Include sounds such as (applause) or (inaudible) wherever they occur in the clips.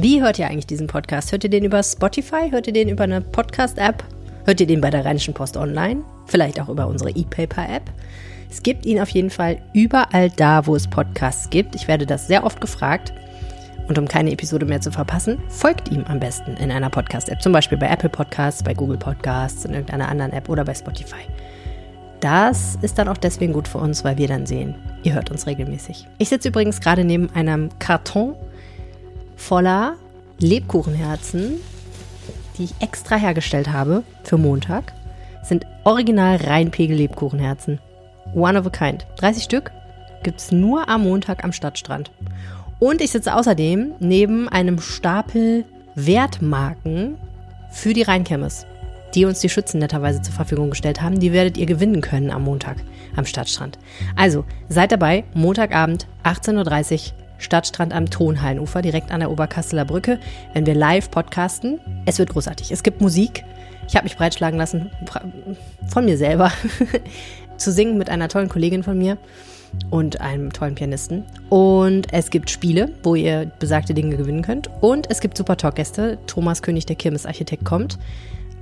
Wie hört ihr eigentlich diesen Podcast? Hört ihr den über Spotify? Hört ihr den über eine Podcast-App? Hört ihr den bei der Rheinischen Post online? Vielleicht auch über unsere E-Paper-App? Es gibt ihn auf jeden Fall überall da, wo es Podcasts gibt. Ich werde das sehr oft gefragt. Und um keine Episode mehr zu verpassen, folgt ihm am besten in einer Podcast-App. Zum Beispiel bei Apple Podcasts, bei Google Podcasts, in irgendeiner anderen App oder bei Spotify. Das ist dann auch deswegen gut für uns, weil wir dann sehen, ihr hört uns regelmäßig. Ich sitze übrigens gerade neben einem Karton voller Lebkuchenherzen, die ich extra hergestellt habe für Montag. Sind original Rheinpegel Lebkuchenherzen. One of a kind. 30 Stück gibt es nur am Montag am Stadtstrand. Und ich sitze außerdem neben einem Stapel Wertmarken für die Rheinkirmes, die uns die Schützen netterweise zur Verfügung gestellt haben. Die werdet ihr gewinnen können am Montag am Stadtstrand. Also seid dabei, Montagabend 18.30 Uhr, Stadtstrand am Tonhallenufer, direkt an der Oberkasseler Brücke, wenn wir live podcasten. Es wird großartig. Es gibt Musik. Ich habe mich breitschlagen lassen von mir selber (laughs) zu singen mit einer tollen Kollegin von mir und einem tollen Pianisten. Und es gibt Spiele, wo ihr besagte Dinge gewinnen könnt. Und es gibt super Talkgäste. Thomas König, der Kirmesarchitekt, kommt.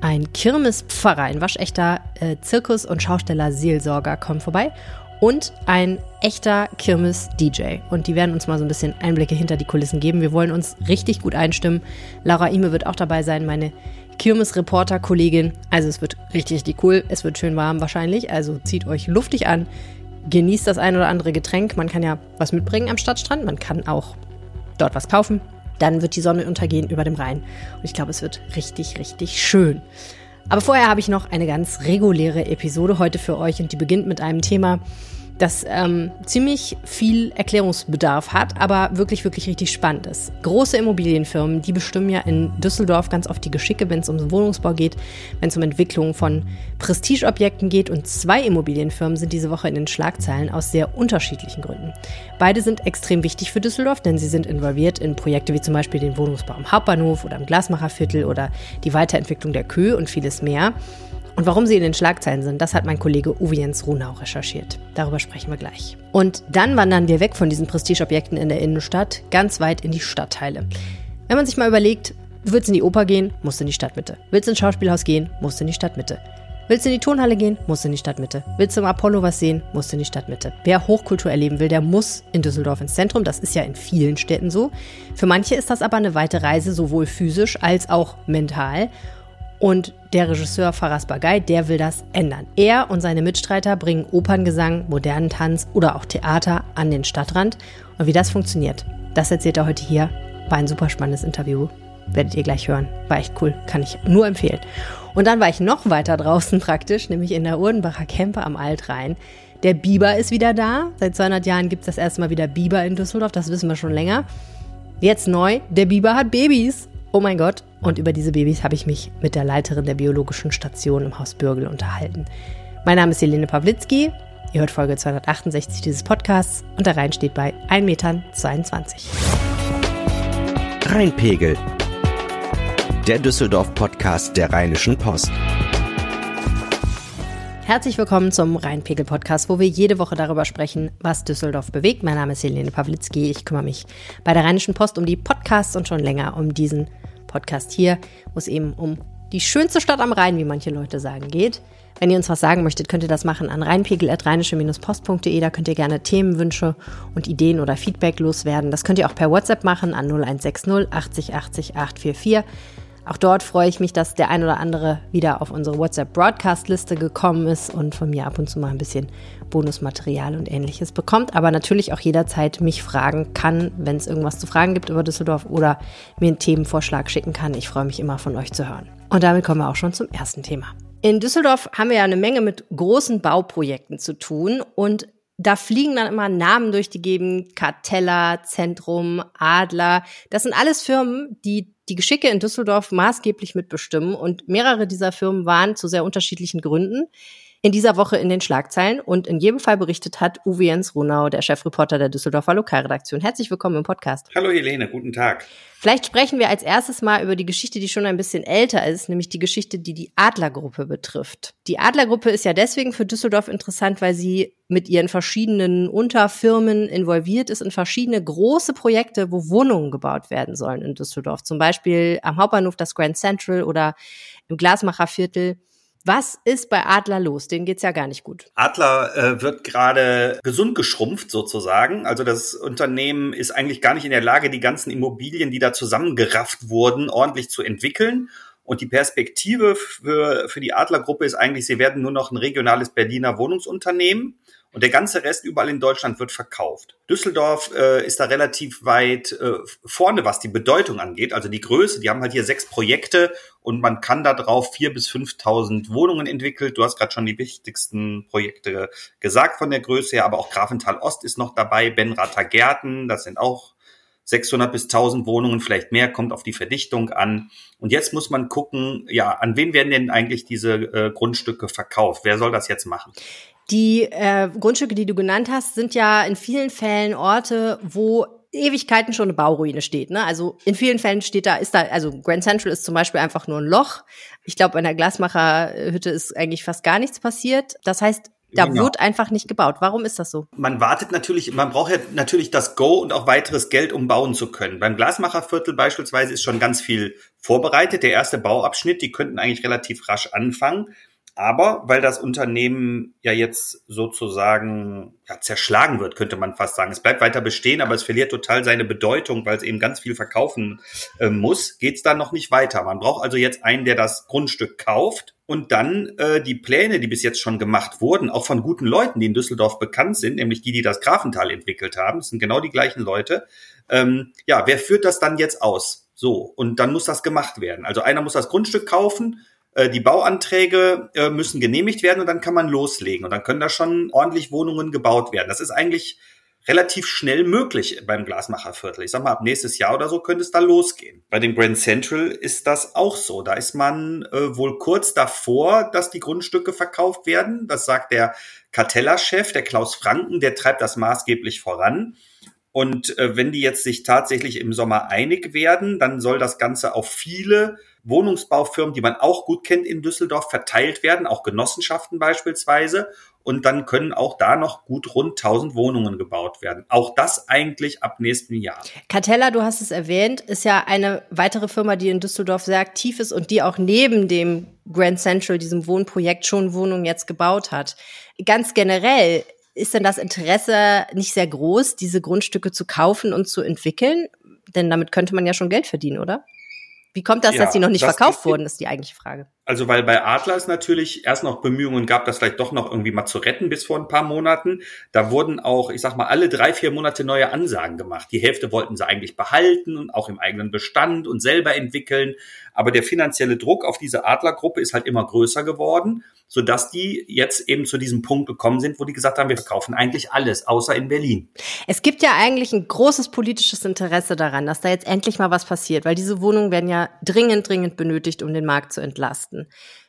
Ein Kirmespfarrer, ein waschechter äh, Zirkus- und Schausteller-Seelsorger kommt vorbei. Und ein echter Kirmes-DJ. Und die werden uns mal so ein bisschen Einblicke hinter die Kulissen geben. Wir wollen uns richtig gut einstimmen. Laura Ime wird auch dabei sein, meine Kirmes-Reporter-Kollegin. Also es wird richtig, richtig cool. Es wird schön warm wahrscheinlich. Also zieht euch luftig an genießt das ein oder andere Getränk. Man kann ja was mitbringen am Stadtstrand. Man kann auch dort was kaufen. Dann wird die Sonne untergehen über dem Rhein. Und ich glaube, es wird richtig, richtig schön. Aber vorher habe ich noch eine ganz reguläre Episode heute für euch und die beginnt mit einem Thema, das ähm, ziemlich viel Erklärungsbedarf hat, aber wirklich, wirklich richtig spannend ist. Große Immobilienfirmen, die bestimmen ja in Düsseldorf ganz oft die Geschicke, wenn es um Wohnungsbau geht, wenn es um Entwicklung von Prestigeobjekten geht. Und zwei Immobilienfirmen sind diese Woche in den Schlagzeilen aus sehr unterschiedlichen Gründen. Beide sind extrem wichtig für Düsseldorf, denn sie sind involviert in Projekte wie zum Beispiel den Wohnungsbau am Hauptbahnhof oder im Glasmacherviertel oder die Weiterentwicklung der Kö und vieles mehr. Und warum sie in den Schlagzeilen sind, das hat mein Kollege Uwe Jens Runau recherchiert. Darüber sprechen wir gleich. Und dann wandern wir weg von diesen Prestigeobjekten in der Innenstadt, ganz weit in die Stadtteile. Wenn man sich mal überlegt, du willst in die Oper gehen, musst in die Stadtmitte. Willst ins Schauspielhaus gehen, musst in die Stadtmitte. Willst du in die Turnhalle gehen, musst in die Stadtmitte. Willst du im Apollo was sehen, musst in die Stadtmitte. Wer Hochkultur erleben will, der muss in Düsseldorf ins Zentrum. Das ist ja in vielen Städten so. Für manche ist das aber eine weite Reise, sowohl physisch als auch mental. Und der Regisseur Faras Bagay, der will das ändern. Er und seine Mitstreiter bringen Operngesang, modernen Tanz oder auch Theater an den Stadtrand. Und wie das funktioniert, das erzählt er heute hier. War ein super spannendes Interview. Werdet ihr gleich hören. War echt cool. Kann ich nur empfehlen. Und dann war ich noch weiter draußen (laughs) praktisch, nämlich in der Urdenbacher Camper am Altrhein. Der Biber ist wieder da. Seit 200 Jahren gibt es das erste Mal wieder Biber in Düsseldorf. Das wissen wir schon länger. Jetzt neu, der Biber hat Babys. Oh mein Gott. Und über diese Babys habe ich mich mit der Leiterin der biologischen Station im Haus Bürgel unterhalten. Mein Name ist Helene Pawlitzki. Ihr hört Folge 268 dieses Podcasts und der Rhein steht bei 1,22 Metern. Rheinpegel. Der Düsseldorf-Podcast der Rheinischen Post. Herzlich willkommen zum Rheinpegel-Podcast, wo wir jede Woche darüber sprechen, was Düsseldorf bewegt. Mein Name ist Helene Pawlitzki. Ich kümmere mich bei der Rheinischen Post um die Podcasts und schon länger um diesen Podcast hier, wo es eben um die schönste Stadt am Rhein, wie manche Leute sagen, geht. Wenn ihr uns was sagen möchtet, könnt ihr das machen an rheinpegel.rheinische-post.de. Da könnt ihr gerne Themenwünsche und Ideen oder Feedback loswerden. Das könnt ihr auch per WhatsApp machen an 0160 80 80 844. Auch dort freue ich mich, dass der ein oder andere wieder auf unsere WhatsApp-Broadcast-Liste gekommen ist und von mir ab und zu mal ein bisschen Bonusmaterial und ähnliches bekommt. Aber natürlich auch jederzeit mich fragen kann, wenn es irgendwas zu fragen gibt über Düsseldorf oder mir einen Themenvorschlag schicken kann. Ich freue mich immer von euch zu hören. Und damit kommen wir auch schon zum ersten Thema. In Düsseldorf haben wir ja eine Menge mit großen Bauprojekten zu tun und da fliegen dann immer Namen durch die Gegend, Cartella, Zentrum, Adler. Das sind alles Firmen, die die Geschicke in Düsseldorf maßgeblich mitbestimmen. Und mehrere dieser Firmen waren zu sehr unterschiedlichen Gründen in dieser Woche in den Schlagzeilen und in jedem Fall berichtet hat Uwe Jens Runau, der Chefreporter der Düsseldorfer Lokalredaktion. Herzlich willkommen im Podcast. Hallo Helene, guten Tag. Vielleicht sprechen wir als erstes mal über die Geschichte, die schon ein bisschen älter ist, nämlich die Geschichte, die die Adlergruppe betrifft. Die Adlergruppe ist ja deswegen für Düsseldorf interessant, weil sie mit ihren verschiedenen Unterfirmen involviert ist in verschiedene große Projekte, wo Wohnungen gebaut werden sollen in Düsseldorf. Zum Beispiel am Hauptbahnhof das Grand Central oder im Glasmacherviertel. Was ist bei Adler los? Denen geht's ja gar nicht gut. Adler äh, wird gerade gesund geschrumpft sozusagen. Also das Unternehmen ist eigentlich gar nicht in der Lage, die ganzen Immobilien, die da zusammengerafft wurden, ordentlich zu entwickeln. Und die Perspektive für, für die Adlergruppe ist eigentlich, sie werden nur noch ein regionales Berliner Wohnungsunternehmen und der ganze Rest überall in Deutschland wird verkauft. Düsseldorf äh, ist da relativ weit äh, vorne, was die Bedeutung angeht, also die Größe. Die haben halt hier sechs Projekte und man kann da drauf vier bis 5.000 Wohnungen entwickelt. Du hast gerade schon die wichtigsten Projekte gesagt von der Größe her, aber auch Grafenthal Ost ist noch dabei, Benrather Gärten, das sind auch 600 bis 1000 Wohnungen, vielleicht mehr, kommt auf die Verdichtung an. Und jetzt muss man gucken, ja, an wen werden denn eigentlich diese äh, Grundstücke verkauft? Wer soll das jetzt machen? Die äh, Grundstücke, die du genannt hast, sind ja in vielen Fällen Orte, wo Ewigkeiten schon eine Bauruine steht. Ne? Also in vielen Fällen steht da, ist da, also Grand Central ist zum Beispiel einfach nur ein Loch. Ich glaube, an der Glasmacherhütte ist eigentlich fast gar nichts passiert. Das heißt, da genau. wird einfach nicht gebaut. Warum ist das so? Man wartet natürlich, man braucht ja natürlich das Go und auch weiteres Geld, um bauen zu können. Beim Glasmacherviertel beispielsweise ist schon ganz viel vorbereitet. Der erste Bauabschnitt, die könnten eigentlich relativ rasch anfangen. Aber weil das Unternehmen ja jetzt sozusagen ja, zerschlagen wird, könnte man fast sagen. Es bleibt weiter bestehen, aber es verliert total seine Bedeutung, weil es eben ganz viel verkaufen äh, muss, geht es da noch nicht weiter. Man braucht also jetzt einen, der das Grundstück kauft und dann äh, die Pläne, die bis jetzt schon gemacht wurden, auch von guten Leuten, die in Düsseldorf bekannt sind, nämlich die, die das Grafental entwickelt haben, das sind genau die gleichen Leute. Ähm, ja, wer führt das dann jetzt aus? So, und dann muss das gemacht werden. Also einer muss das Grundstück kaufen, äh, die Bauanträge äh, müssen genehmigt werden und dann kann man loslegen. Und dann können da schon ordentlich Wohnungen gebaut werden. Das ist eigentlich relativ schnell möglich beim Glasmacherviertel. Ich sag mal, ab nächstes Jahr oder so könnte es da losgehen. Bei dem Grand Central ist das auch so. Da ist man äh, wohl kurz davor, dass die Grundstücke verkauft werden. Das sagt der Cartella-Chef, der Klaus Franken, der treibt das maßgeblich voran. Und äh, wenn die jetzt sich tatsächlich im Sommer einig werden, dann soll das Ganze auf viele Wohnungsbaufirmen, die man auch gut kennt in Düsseldorf, verteilt werden, auch Genossenschaften beispielsweise. Und dann können auch da noch gut rund 1000 Wohnungen gebaut werden. Auch das eigentlich ab nächsten Jahr. Cartella, du hast es erwähnt, ist ja eine weitere Firma, die in Düsseldorf sehr aktiv ist und die auch neben dem Grand Central, diesem Wohnprojekt, schon Wohnungen jetzt gebaut hat. Ganz generell ist denn das Interesse nicht sehr groß, diese Grundstücke zu kaufen und zu entwickeln? Denn damit könnte man ja schon Geld verdienen, oder? Wie kommt das, ja, dass sie noch nicht verkauft wurden, ist die eigentliche Frage. Also weil bei Adler es natürlich erst noch Bemühungen gab, das vielleicht doch noch irgendwie mal zu retten bis vor ein paar Monaten. Da wurden auch, ich sag mal, alle drei, vier Monate neue Ansagen gemacht. Die Hälfte wollten sie eigentlich behalten und auch im eigenen Bestand und selber entwickeln. Aber der finanzielle Druck auf diese Adlergruppe ist halt immer größer geworden, sodass die jetzt eben zu diesem Punkt gekommen sind, wo die gesagt haben, wir verkaufen eigentlich alles, außer in Berlin. Es gibt ja eigentlich ein großes politisches Interesse daran, dass da jetzt endlich mal was passiert, weil diese Wohnungen werden ja dringend, dringend benötigt, um den Markt zu entlasten.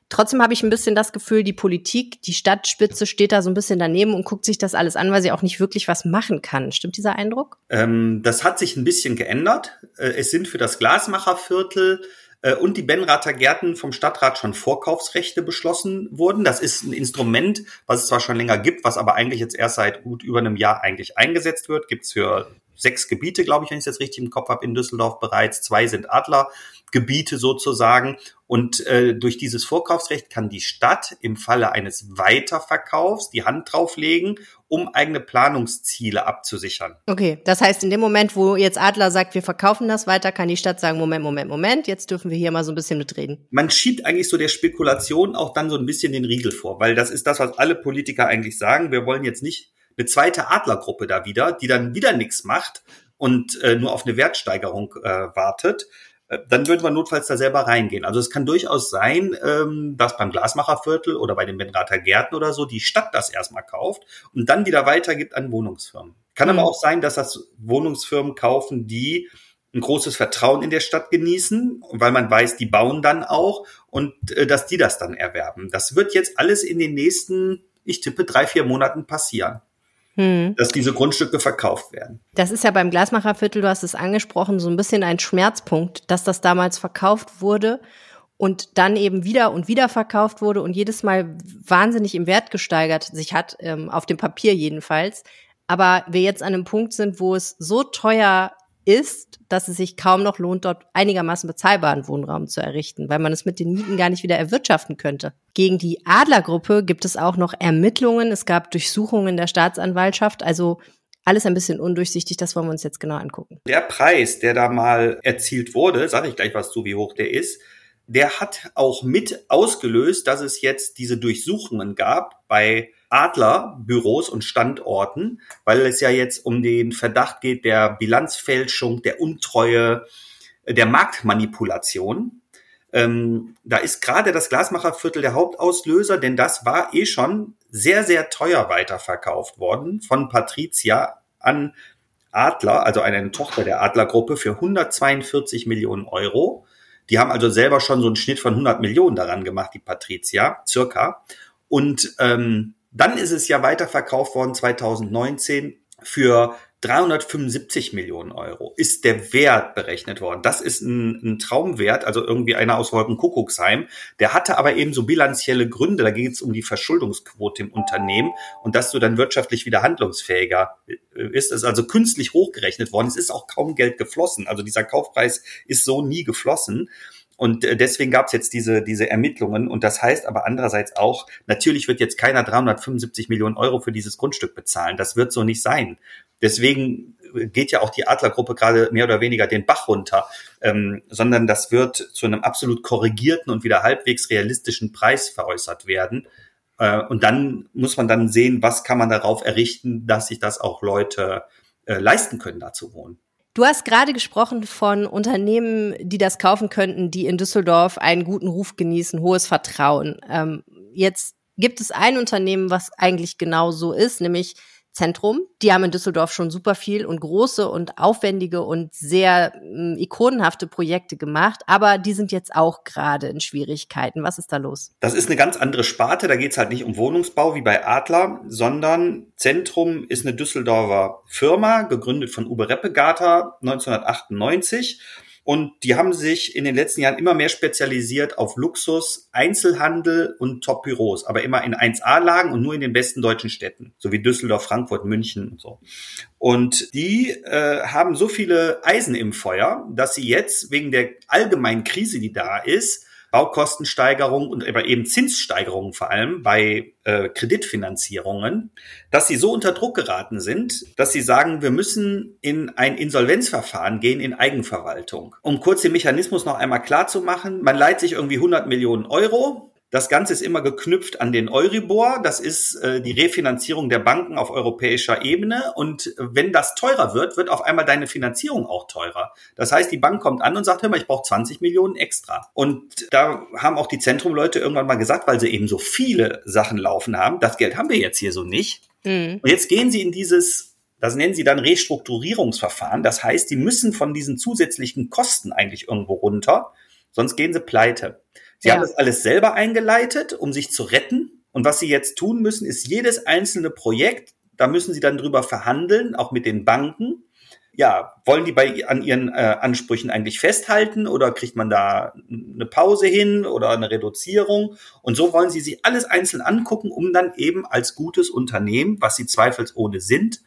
Trotzdem habe ich ein bisschen das Gefühl, die Politik, die Stadtspitze steht da so ein bisschen daneben und guckt sich das alles an, weil sie auch nicht wirklich was machen kann. Stimmt dieser Eindruck? Ähm, das hat sich ein bisschen geändert. Äh, es sind für das Glasmacherviertel äh, und die Benrather Gärten vom Stadtrat schon Vorkaufsrechte beschlossen wurden. Das ist ein Instrument, was es zwar schon länger gibt, was aber eigentlich jetzt erst seit gut über einem Jahr eigentlich eingesetzt wird. Gibt's für sechs Gebiete, glaube ich, wenn ich es jetzt richtig im Kopf habe, in Düsseldorf bereits. Zwei sind Adlergebiete sozusagen. Und äh, durch dieses Vorkaufsrecht kann die Stadt im Falle eines Weiterverkaufs die Hand drauflegen, um eigene Planungsziele abzusichern. Okay, das heißt, in dem Moment, wo jetzt Adler sagt, wir verkaufen das weiter, kann die Stadt sagen, Moment, Moment, Moment, jetzt dürfen wir hier mal so ein bisschen mitreden. Man schiebt eigentlich so der Spekulation auch dann so ein bisschen den Riegel vor, weil das ist das, was alle Politiker eigentlich sagen. Wir wollen jetzt nicht eine zweite Adlergruppe da wieder, die dann wieder nichts macht und äh, nur auf eine Wertsteigerung äh, wartet, äh, dann würden wir notfalls da selber reingehen. Also es kann durchaus sein, ähm, dass beim Glasmacherviertel oder bei den Benrather Gärten oder so die Stadt das erstmal kauft und dann wieder weitergibt an Wohnungsfirmen. Kann mhm. aber auch sein, dass das Wohnungsfirmen kaufen, die ein großes Vertrauen in der Stadt genießen, weil man weiß, die bauen dann auch und äh, dass die das dann erwerben. Das wird jetzt alles in den nächsten, ich tippe, drei, vier Monaten passieren. Hm. Dass diese Grundstücke verkauft werden. Das ist ja beim Glasmacherviertel, du hast es angesprochen, so ein bisschen ein Schmerzpunkt, dass das damals verkauft wurde und dann eben wieder und wieder verkauft wurde und jedes Mal wahnsinnig im Wert gesteigert sich hat, ähm, auf dem Papier jedenfalls. Aber wir jetzt an einem Punkt sind, wo es so teuer ist, dass es sich kaum noch lohnt, dort einigermaßen bezahlbaren Wohnraum zu errichten, weil man es mit den Mieten gar nicht wieder erwirtschaften könnte. Gegen die Adlergruppe gibt es auch noch Ermittlungen. Es gab Durchsuchungen der Staatsanwaltschaft. Also alles ein bisschen undurchsichtig. Das wollen wir uns jetzt genau angucken. Der Preis, der da mal erzielt wurde, sage ich gleich was zu, wie hoch der ist, der hat auch mit ausgelöst, dass es jetzt diese Durchsuchungen gab bei Adlerbüros und Standorten, weil es ja jetzt um den Verdacht geht der Bilanzfälschung, der Untreue, der Marktmanipulation. Ähm, da ist gerade das Glasmacherviertel der Hauptauslöser, denn das war eh schon sehr, sehr teuer weiterverkauft worden von Patricia an Adler, also eine Tochter der Adlergruppe, für 142 Millionen Euro. Die haben also selber schon so einen Schnitt von 100 Millionen daran gemacht, die Patricia, circa. Und ähm, dann ist es ja weiterverkauft worden 2019 für 375 Millionen Euro ist der Wert berechnet worden. Das ist ein, ein Traumwert, also irgendwie einer aus Wolkenkuckucksheim. Der hatte aber eben so bilanzielle Gründe. Da geht es um die Verschuldungsquote im Unternehmen und dass du dann wirtschaftlich wieder handlungsfähiger ist. Es ist also künstlich hochgerechnet worden. Es ist auch kaum Geld geflossen. Also dieser Kaufpreis ist so nie geflossen. Und äh, deswegen gab es jetzt diese, diese Ermittlungen. Und das heißt aber andererseits auch, natürlich wird jetzt keiner 375 Millionen Euro für dieses Grundstück bezahlen. Das wird so nicht sein. Deswegen geht ja auch die Adlergruppe gerade mehr oder weniger den Bach runter, ähm, sondern das wird zu einem absolut korrigierten und wieder halbwegs realistischen Preis veräußert werden. Äh, und dann muss man dann sehen, was kann man darauf errichten, dass sich das auch Leute äh, leisten können, da zu wohnen. Du hast gerade gesprochen von Unternehmen, die das kaufen könnten, die in Düsseldorf einen guten Ruf genießen, hohes Vertrauen. Ähm, jetzt gibt es ein Unternehmen, was eigentlich genau so ist, nämlich Zentrum. Die haben in Düsseldorf schon super viel und große und aufwendige und sehr äh, ikonenhafte Projekte gemacht, aber die sind jetzt auch gerade in Schwierigkeiten. Was ist da los? Das ist eine ganz andere Sparte. Da geht es halt nicht um Wohnungsbau wie bei Adler, sondern Zentrum ist eine Düsseldorfer Firma, gegründet von Uwe Reppegater 1998 und die haben sich in den letzten Jahren immer mehr spezialisiert auf Luxus, Einzelhandel und Top-Büros, aber immer in 1A-Lagen und nur in den besten deutschen Städten, so wie Düsseldorf, Frankfurt, München und so. Und die äh, haben so viele Eisen im Feuer, dass sie jetzt wegen der allgemeinen Krise, die da ist, Baukostensteigerung und aber eben Zinssteigerungen vor allem bei äh, Kreditfinanzierungen, dass sie so unter Druck geraten sind, dass sie sagen, wir müssen in ein Insolvenzverfahren gehen in Eigenverwaltung. Um kurz den Mechanismus noch einmal klar zu machen, man leiht sich irgendwie 100 Millionen Euro, das Ganze ist immer geknüpft an den Euribor. Das ist äh, die Refinanzierung der Banken auf europäischer Ebene. Und wenn das teurer wird, wird auf einmal deine Finanzierung auch teurer. Das heißt, die Bank kommt an und sagt, hör mal, ich brauche 20 Millionen extra. Und da haben auch die Zentrumleute irgendwann mal gesagt, weil sie eben so viele Sachen laufen haben, das Geld haben wir jetzt hier so nicht. Mhm. Und jetzt gehen sie in dieses das nennen sie dann Restrukturierungsverfahren. Das heißt, die müssen von diesen zusätzlichen Kosten eigentlich irgendwo runter, sonst gehen sie pleite. Sie ja. haben das alles selber eingeleitet, um sich zu retten. Und was sie jetzt tun müssen, ist jedes einzelne Projekt, da müssen sie dann drüber verhandeln, auch mit den Banken. Ja, wollen die bei an ihren äh, Ansprüchen eigentlich festhalten oder kriegt man da eine Pause hin oder eine Reduzierung? Und so wollen sie sich alles einzeln angucken, um dann eben als gutes Unternehmen, was sie zweifelsohne sind,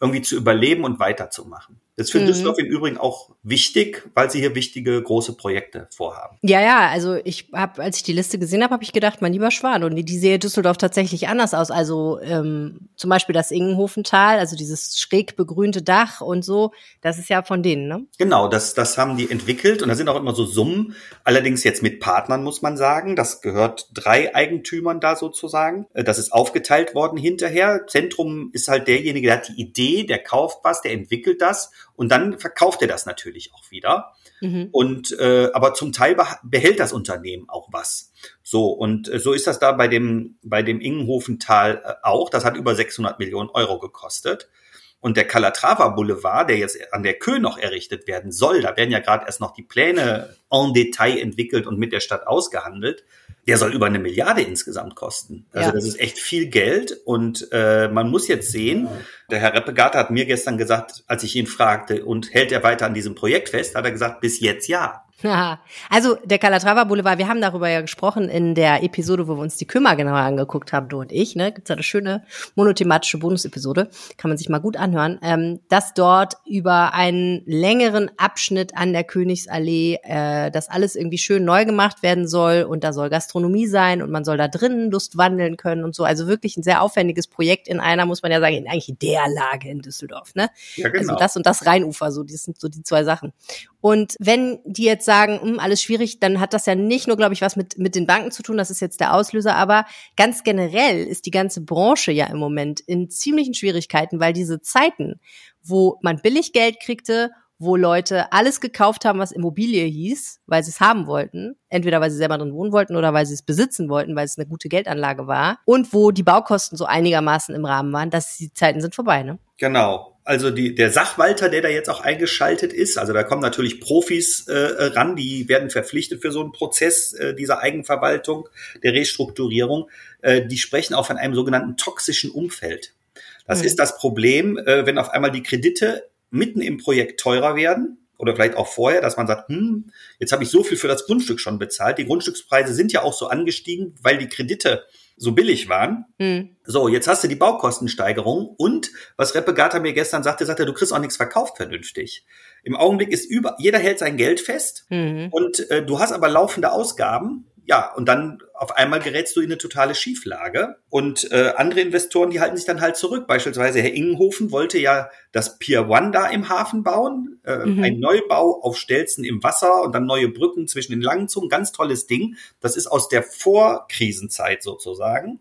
irgendwie zu überleben und weiterzumachen. Das ist für mhm. Düsseldorf im Übrigen auch wichtig, weil sie hier wichtige große Projekte vorhaben. Ja, ja, also ich habe, als ich die Liste gesehen habe, habe ich gedacht, mein lieber Schwan, und die, die sehe Düsseldorf tatsächlich anders aus. Also ähm, zum Beispiel das Ingenhofental, also dieses schräg begrünte Dach und so, das ist ja von denen, ne? Genau, das, das haben die entwickelt und da sind auch immer so Summen, allerdings jetzt mit Partnern, muss man sagen. Das gehört drei Eigentümern da sozusagen. Äh, das ist aufgeteilt worden hinterher. Zentrum ist halt derjenige, der hat die Idee, der kauft was, der entwickelt das und dann verkauft er das natürlich auch wieder. Mhm. Und äh, aber zum Teil behält das Unternehmen auch was. So und äh, so ist das da bei dem bei dem Ingenhofental äh, auch. Das hat über 600 Millionen Euro gekostet. Und der Calatrava Boulevard, der jetzt an der Kö noch errichtet werden soll, da werden ja gerade erst noch die Pläne en Detail entwickelt und mit der Stadt ausgehandelt. Der soll über eine Milliarde insgesamt kosten. Also ja. das ist echt viel Geld und äh, man muss jetzt sehen, der Herr Reppegater hat mir gestern gesagt, als ich ihn fragte, und hält er weiter an diesem Projekt fest, hat er gesagt, bis jetzt ja. (laughs) Also der Calatrava Boulevard, wir haben darüber ja gesprochen in der Episode, wo wir uns die Kümmer genauer angeguckt haben, du und ich. Ne? Gibt es eine schöne monothematische Bonusepisode, kann man sich mal gut anhören, ähm, dass dort über einen längeren Abschnitt an der Königsallee äh, das alles irgendwie schön neu gemacht werden soll und da soll Gastronomie sein und man soll da drinnen Lust wandeln können und so. Also wirklich ein sehr aufwendiges Projekt in einer, muss man ja sagen, in eigentlich der Lage in Düsseldorf. Ne? Ja, genau. Also das und das Rheinufer, so, das sind so die zwei Sachen. Und wenn die jetzt sagen, hm, alles schwierig, dann hat das ja nicht nur, glaube ich, was mit, mit den Banken zu tun, das ist jetzt der Auslöser, aber ganz generell ist die ganze Branche ja im Moment in ziemlichen Schwierigkeiten, weil diese Zeiten, wo man billig Geld kriegte, wo Leute alles gekauft haben, was Immobilie hieß, weil sie es haben wollten, entweder weil sie selber drin wohnen wollten oder weil sie es besitzen wollten, weil es eine gute Geldanlage war, und wo die Baukosten so einigermaßen im Rahmen waren, dass die Zeiten sind vorbei, ne? Genau also die, der Sachwalter, der da jetzt auch eingeschaltet ist, also da kommen natürlich Profis äh, ran, die werden verpflichtet für so einen Prozess äh, dieser Eigenverwaltung, der Restrukturierung, äh, die sprechen auch von einem sogenannten toxischen Umfeld. Das mhm. ist das Problem, äh, wenn auf einmal die Kredite mitten im Projekt teurer werden oder vielleicht auch vorher, dass man sagt, hm, jetzt habe ich so viel für das Grundstück schon bezahlt. Die Grundstückspreise sind ja auch so angestiegen, weil die Kredite so billig waren. Mhm. So, jetzt hast du die Baukostensteigerung und was Reppegata mir gestern sagte, sagte, du kriegst auch nichts verkauft vernünftig. Im Augenblick ist über, jeder hält sein Geld fest mhm. und äh, du hast aber laufende Ausgaben ja, und dann auf einmal gerätst du in eine totale Schieflage. Und äh, andere Investoren, die halten sich dann halt zurück. Beispielsweise Herr Ingenhofen wollte ja das Pier One da im Hafen bauen. Äh, mhm. Ein Neubau auf Stelzen im Wasser und dann neue Brücken zwischen den Langenzungen. Ganz tolles Ding. Das ist aus der Vorkrisenzeit sozusagen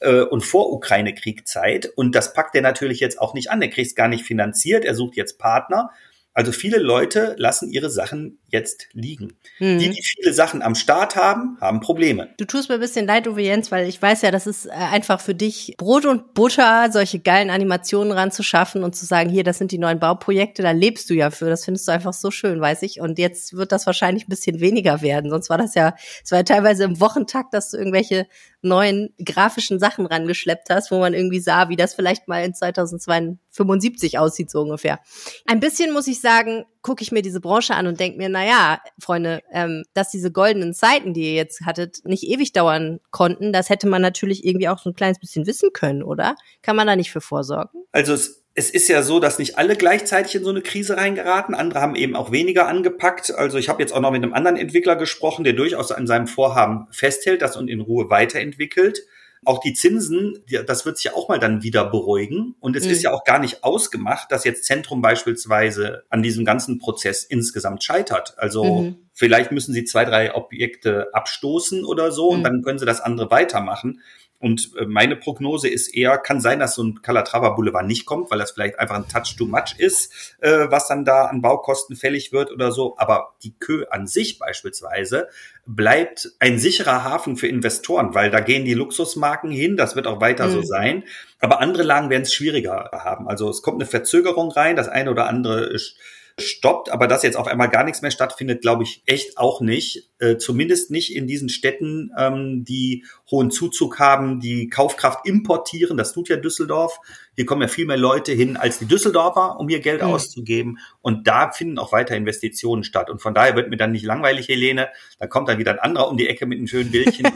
äh, und vor Ukraine-Kriegzeit. Und das packt er natürlich jetzt auch nicht an. Er kriegt es gar nicht finanziert. Er sucht jetzt Partner. Also viele Leute lassen ihre Sachen jetzt liegen. Mhm. Die, die viele Sachen am Start haben, haben Probleme. Du tust mir ein bisschen leid, Uwe Jens, weil ich weiß ja, das ist äh, einfach für dich Brot und Butter, solche geilen Animationen ranzuschaffen und zu sagen, hier, das sind die neuen Bauprojekte, da lebst du ja für. Das findest du einfach so schön, weiß ich. Und jetzt wird das wahrscheinlich ein bisschen weniger werden. Sonst war das ja, es war ja teilweise im Wochentakt, dass du irgendwelche neuen grafischen Sachen rangeschleppt hast, wo man irgendwie sah, wie das vielleicht mal in 2075 aussieht, so ungefähr. Ein bisschen muss ich sagen, gucke ich mir diese Branche an und denke mir, na ja, Freunde, ähm, dass diese goldenen Zeiten, die ihr jetzt hattet, nicht ewig dauern konnten, das hätte man natürlich irgendwie auch so ein kleines bisschen wissen können, oder? Kann man da nicht für vorsorgen? Also es es ist ja so, dass nicht alle gleichzeitig in so eine Krise reingeraten. Andere haben eben auch weniger angepackt. Also ich habe jetzt auch noch mit einem anderen Entwickler gesprochen, der durchaus an seinem Vorhaben festhält, das und in Ruhe weiterentwickelt. Auch die Zinsen, das wird sich ja auch mal dann wieder beruhigen. Und es mhm. ist ja auch gar nicht ausgemacht, dass jetzt Zentrum beispielsweise an diesem ganzen Prozess insgesamt scheitert. Also mhm. vielleicht müssen sie zwei, drei Objekte abstoßen oder so mhm. und dann können sie das andere weitermachen. Und äh, meine Prognose ist eher, kann sein, dass so ein Calatrava Boulevard nicht kommt, weil das vielleicht einfach ein Touch too much ist, äh, was dann da an Baukosten fällig wird oder so. Aber die Kö an sich beispielsweise bleibt ein sicherer Hafen für Investoren, weil da gehen die Luxusmarken hin, das wird auch weiter mhm. so sein. Aber andere Lagen werden es schwieriger haben. Also es kommt eine Verzögerung rein, das eine oder andere ist stoppt, aber dass jetzt auf einmal gar nichts mehr stattfindet, glaube ich echt auch nicht. Äh, zumindest nicht in diesen Städten, ähm, die hohen Zuzug haben, die Kaufkraft importieren. Das tut ja Düsseldorf. Hier kommen ja viel mehr Leute hin als die Düsseldorfer, um ihr Geld mhm. auszugeben. Und da finden auch weiter Investitionen statt. Und von daher wird mir dann nicht langweilig, Helene. Da kommt dann wieder ein anderer um die Ecke mit einem schönen Bildchen,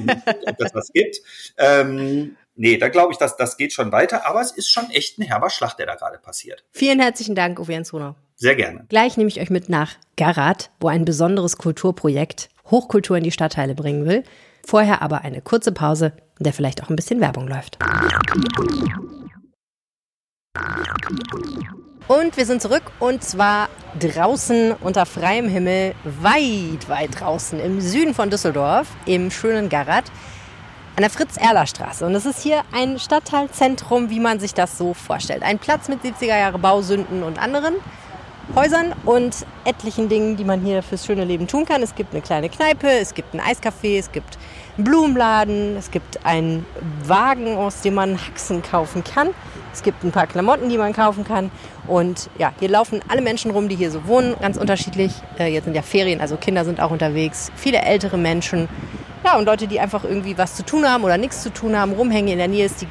ob das was gibt. Ähm, nee, da glaube ich, dass das geht schon weiter. Aber es ist schon echt ein herber Schlag, der da gerade passiert. Vielen herzlichen Dank, Uwe Jens Runau. Sehr gerne. Gleich nehme ich euch mit nach Garat, wo ein besonderes Kulturprojekt Hochkultur in die Stadtteile bringen will. Vorher aber eine kurze Pause, in der vielleicht auch ein bisschen Werbung läuft. Und wir sind zurück und zwar draußen unter freiem Himmel, weit, weit draußen im Süden von Düsseldorf, im schönen Garat, an der Fritz-Erler-Straße. Und es ist hier ein Stadtteilzentrum, wie man sich das so vorstellt. Ein Platz mit 70er Jahre Bausünden und anderen. Häusern und etlichen Dingen, die man hier fürs schöne Leben tun kann. Es gibt eine kleine Kneipe, es gibt ein Eiscafé, es gibt einen Blumenladen, es gibt einen Wagen, aus dem man Haxen kaufen kann. Es gibt ein paar Klamotten, die man kaufen kann. Und ja, hier laufen alle Menschen rum, die hier so wohnen, ganz unterschiedlich. Äh, jetzt sind ja Ferien, also Kinder sind auch unterwegs. Viele ältere Menschen. Ja, und Leute, die einfach irgendwie was zu tun haben oder nichts zu tun haben, rumhängen. In der Nähe ist die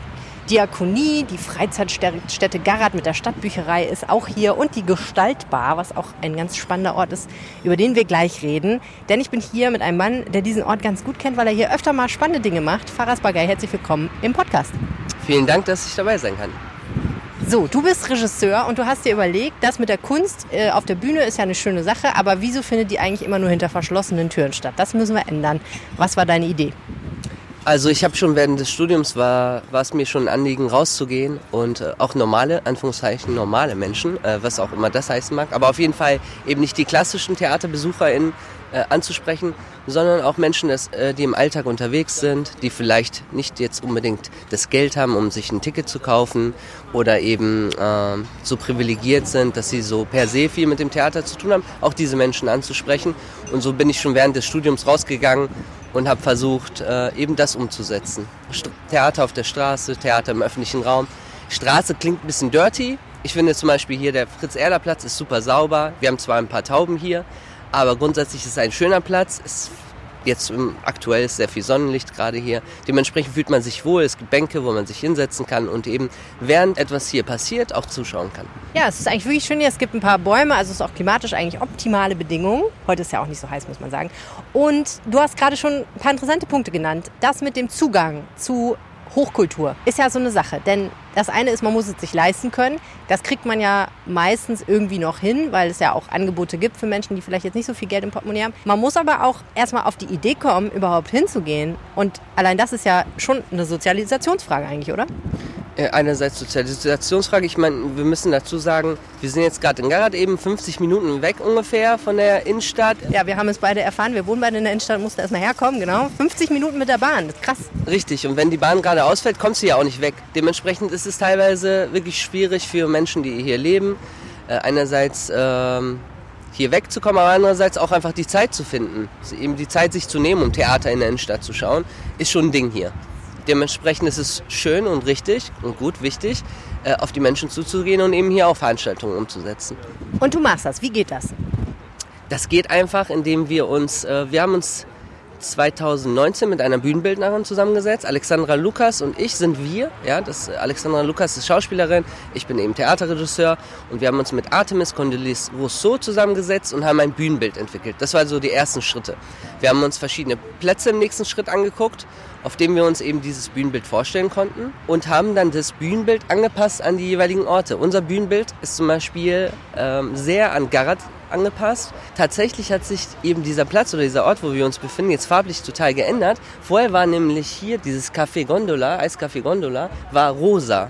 Diakonie, die Freizeitstätte Garat mit der Stadtbücherei ist auch hier und die Gestaltbar, was auch ein ganz spannender Ort ist, über den wir gleich reden. Denn ich bin hier mit einem Mann, der diesen Ort ganz gut kennt, weil er hier öfter mal spannende Dinge macht. Faras Bagay, herzlich willkommen im Podcast. Vielen Dank, dass ich dabei sein kann. So, du bist Regisseur und du hast dir überlegt, das mit der Kunst äh, auf der Bühne ist ja eine schöne Sache, aber wieso findet die eigentlich immer nur hinter verschlossenen Türen statt? Das müssen wir ändern. Was war deine Idee? Also ich habe schon während des Studiums war, war es mir schon ein Anliegen rauszugehen und äh, auch normale, Anführungszeichen normale Menschen, äh, was auch immer das heißen mag, aber auf jeden Fall eben nicht die klassischen TheaterbesucherInnen äh, anzusprechen, sondern auch Menschen, das, äh, die im Alltag unterwegs sind, die vielleicht nicht jetzt unbedingt das Geld haben, um sich ein Ticket zu kaufen oder eben äh, so privilegiert sind, dass sie so per se viel mit dem Theater zu tun haben, auch diese Menschen anzusprechen. Und so bin ich schon während des Studiums rausgegangen und habe versucht, äh, eben das umzusetzen. St Theater auf der Straße, Theater im öffentlichen Raum. Straße klingt ein bisschen dirty. Ich finde zum Beispiel hier der Fritz-Erler-Platz ist super sauber. Wir haben zwar ein paar Tauben hier, aber grundsätzlich ist es ein schöner Platz. Es Jetzt aktuell ist sehr viel Sonnenlicht gerade hier. Dementsprechend fühlt man sich wohl. Es gibt Bänke, wo man sich hinsetzen kann und eben während etwas hier passiert auch zuschauen kann. Ja, es ist eigentlich wirklich schön hier. Es gibt ein paar Bäume, also es ist auch klimatisch eigentlich optimale Bedingungen. Heute ist ja auch nicht so heiß, muss man sagen. Und du hast gerade schon ein paar interessante Punkte genannt. Das mit dem Zugang zu Hochkultur ist ja so eine Sache. Denn das eine ist, man muss es sich leisten können. Das kriegt man ja meistens irgendwie noch hin, weil es ja auch Angebote gibt für Menschen, die vielleicht jetzt nicht so viel Geld im Portemonnaie haben. Man muss aber auch erstmal auf die Idee kommen, überhaupt hinzugehen. Und allein das ist ja schon eine Sozialisationsfrage eigentlich, oder? Äh, einerseits Sozialisationsfrage. Ich meine, wir müssen dazu sagen, wir sind jetzt gerade in Garat eben 50 Minuten weg ungefähr von der Innenstadt. Ja, wir haben es beide erfahren. Wir wohnen beide in der Innenstadt, mussten erstmal herkommen, genau. 50 Minuten mit der Bahn, das ist krass. Richtig, und wenn die Bahn gerade ausfällt, kommt sie ja auch nicht weg. Dementsprechend ist es teilweise wirklich schwierig für Menschen, die hier leben. Äh, einerseits ähm, hier wegzukommen, aber andererseits auch einfach die Zeit zu finden. Eben die Zeit sich zu nehmen, um Theater in der Innenstadt zu schauen, ist schon ein Ding hier. Dementsprechend ist es schön und richtig und gut, wichtig, äh, auf die Menschen zuzugehen und eben hier auch Veranstaltungen umzusetzen. Und du machst das. Wie geht das? Das geht einfach, indem wir uns, äh, wir haben uns 2019 mit einer Bühnenbildnerin zusammengesetzt. Alexandra Lukas und ich sind wir. Ja, das, Alexandra Lukas ist Schauspielerin, ich bin eben Theaterregisseur und wir haben uns mit Artemis Condolis Rousseau zusammengesetzt und haben ein Bühnenbild entwickelt. Das waren so die ersten Schritte. Wir haben uns verschiedene Plätze im nächsten Schritt angeguckt, auf denen wir uns eben dieses Bühnenbild vorstellen konnten und haben dann das Bühnenbild angepasst an die jeweiligen Orte. Unser Bühnenbild ist zum Beispiel ähm, sehr an Garat angepasst. Tatsächlich hat sich eben dieser Platz oder dieser Ort, wo wir uns befinden, jetzt farblich total geändert. Vorher war nämlich hier dieses Café Gondola, Eiscafé Gondola, war rosa.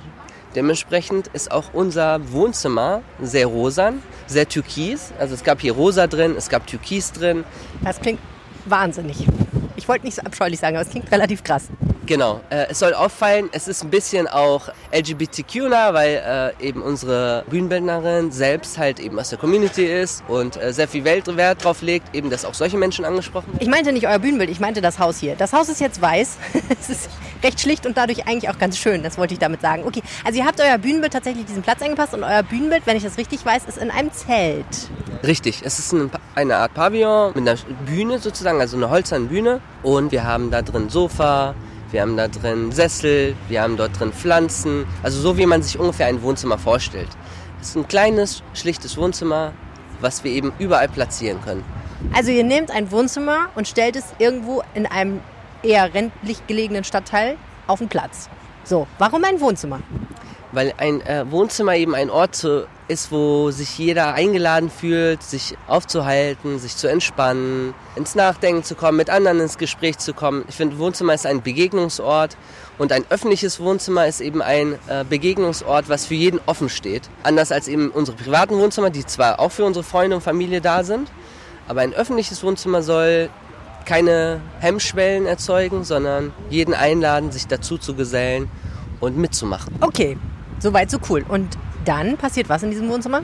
Dementsprechend ist auch unser Wohnzimmer sehr rosan, sehr türkis. Also es gab hier rosa drin, es gab türkis drin. Das klingt wahnsinnig. Ich wollte nicht so abscheulich sagen, aber es klingt relativ krass. Genau, äh, es soll auffallen, es ist ein bisschen auch LGBTQ-nah, weil äh, eben unsere Bühnenbildnerin selbst halt eben aus der Community ist und äh, sehr viel Wert drauf legt, eben dass auch solche Menschen angesprochen werden. Ich meinte nicht euer Bühnenbild, ich meinte das Haus hier. Das Haus ist jetzt weiß, (laughs) es ist recht schlicht und dadurch eigentlich auch ganz schön, das wollte ich damit sagen. Okay, also ihr habt euer Bühnenbild tatsächlich diesen Platz angepasst und euer Bühnenbild, wenn ich das richtig weiß, ist in einem Zelt. Richtig, es ist eine Art Pavillon mit einer Bühne sozusagen, also eine holzerne Bühne und wir haben da drin Sofa, wir haben da drin Sessel, wir haben dort drin Pflanzen. Also so wie man sich ungefähr ein Wohnzimmer vorstellt. Es ist ein kleines, schlichtes Wohnzimmer, was wir eben überall platzieren können. Also ihr nehmt ein Wohnzimmer und stellt es irgendwo in einem eher ländlich gelegenen Stadtteil auf den Platz. So, warum ein Wohnzimmer? Weil ein äh, Wohnzimmer eben ein Ort zu, ist, wo sich jeder eingeladen fühlt, sich aufzuhalten, sich zu entspannen, ins Nachdenken zu kommen, mit anderen ins Gespräch zu kommen. Ich finde, Wohnzimmer ist ein Begegnungsort und ein öffentliches Wohnzimmer ist eben ein äh, Begegnungsort, was für jeden offen steht. Anders als eben unsere privaten Wohnzimmer, die zwar auch für unsere Freunde und Familie da sind, aber ein öffentliches Wohnzimmer soll keine Hemmschwellen erzeugen, sondern jeden einladen, sich dazu zu gesellen und mitzumachen. Okay, soweit so cool. Und dann passiert was in diesem Wohnzimmer?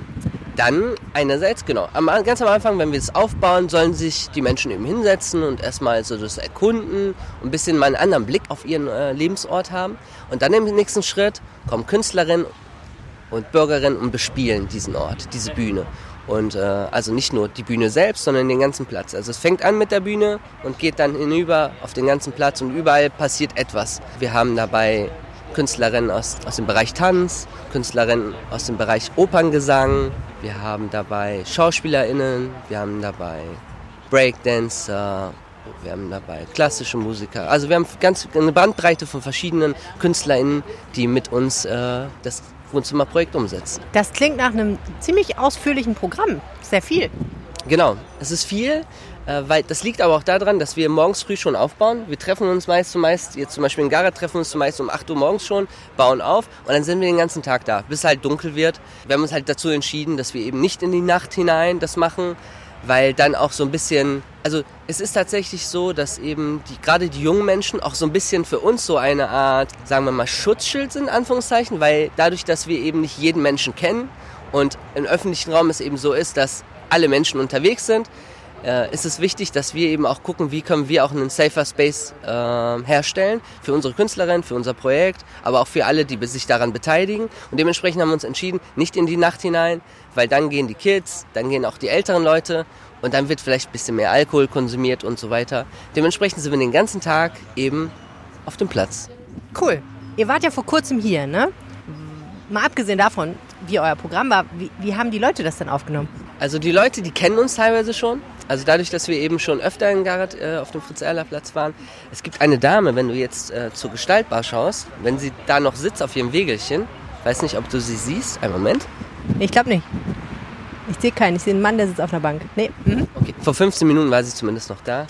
dann einerseits, genau, am, ganz am Anfang, wenn wir es aufbauen, sollen sich die Menschen eben hinsetzen und erstmal so das erkunden und ein bisschen mal einen anderen Blick auf ihren äh, Lebensort haben. Und dann im nächsten Schritt kommen Künstlerinnen und Bürgerinnen und bespielen diesen Ort, diese Bühne. Und äh, also nicht nur die Bühne selbst, sondern den ganzen Platz. Also es fängt an mit der Bühne und geht dann hinüber auf den ganzen Platz und überall passiert etwas. Wir haben dabei Künstlerinnen aus, aus dem Bereich Tanz, Künstlerinnen aus dem Bereich Operngesang, wir haben dabei SchauspielerInnen, wir haben dabei Breakdancer, wir haben dabei klassische Musiker. Also wir haben ganz eine Bandbreite von verschiedenen KünstlerInnen, die mit uns äh, das Wohnzimmerprojekt umsetzen. Das klingt nach einem ziemlich ausführlichen Programm. Sehr viel. Genau, es ist viel. Äh, weil das liegt aber auch daran, dass wir morgens früh schon aufbauen. Wir treffen uns meist zumeist, jetzt zum Beispiel in Gara treffen uns zumeist um 8 Uhr morgens schon, bauen auf und dann sind wir den ganzen Tag da, bis halt dunkel wird. Wir haben uns halt dazu entschieden, dass wir eben nicht in die Nacht hinein das machen, weil dann auch so ein bisschen, also es ist tatsächlich so, dass eben die, gerade die jungen Menschen auch so ein bisschen für uns so eine Art, sagen wir mal, Schutzschild sind, in Anführungszeichen, weil dadurch, dass wir eben nicht jeden Menschen kennen und im öffentlichen Raum es eben so ist, dass alle Menschen unterwegs sind, äh, ist es wichtig, dass wir eben auch gucken, wie können wir auch einen safer Space äh, herstellen für unsere Künstlerinnen, für unser Projekt, aber auch für alle, die sich daran beteiligen. Und dementsprechend haben wir uns entschieden, nicht in die Nacht hinein, weil dann gehen die Kids, dann gehen auch die älteren Leute und dann wird vielleicht ein bisschen mehr Alkohol konsumiert und so weiter. Dementsprechend sind wir den ganzen Tag eben auf dem Platz. Cool. Ihr wart ja vor kurzem hier, ne? Mal abgesehen davon, wie euer Programm war, wie, wie haben die Leute das denn aufgenommen? Also die Leute, die kennen uns teilweise schon. Also dadurch, dass wir eben schon öfter in Garrett äh, auf dem Fritz-Erler-Platz waren. Es gibt eine Dame, wenn du jetzt äh, zur Gestaltbar schaust, wenn sie da noch sitzt auf ihrem Wegelchen, weiß nicht, ob du sie siehst. Einen Moment. Ich glaube nicht. Ich sehe keinen. Ich sehe einen Mann, der sitzt auf einer Bank. Nee. Mhm. Okay. Vor 15 Minuten war sie zumindest noch da.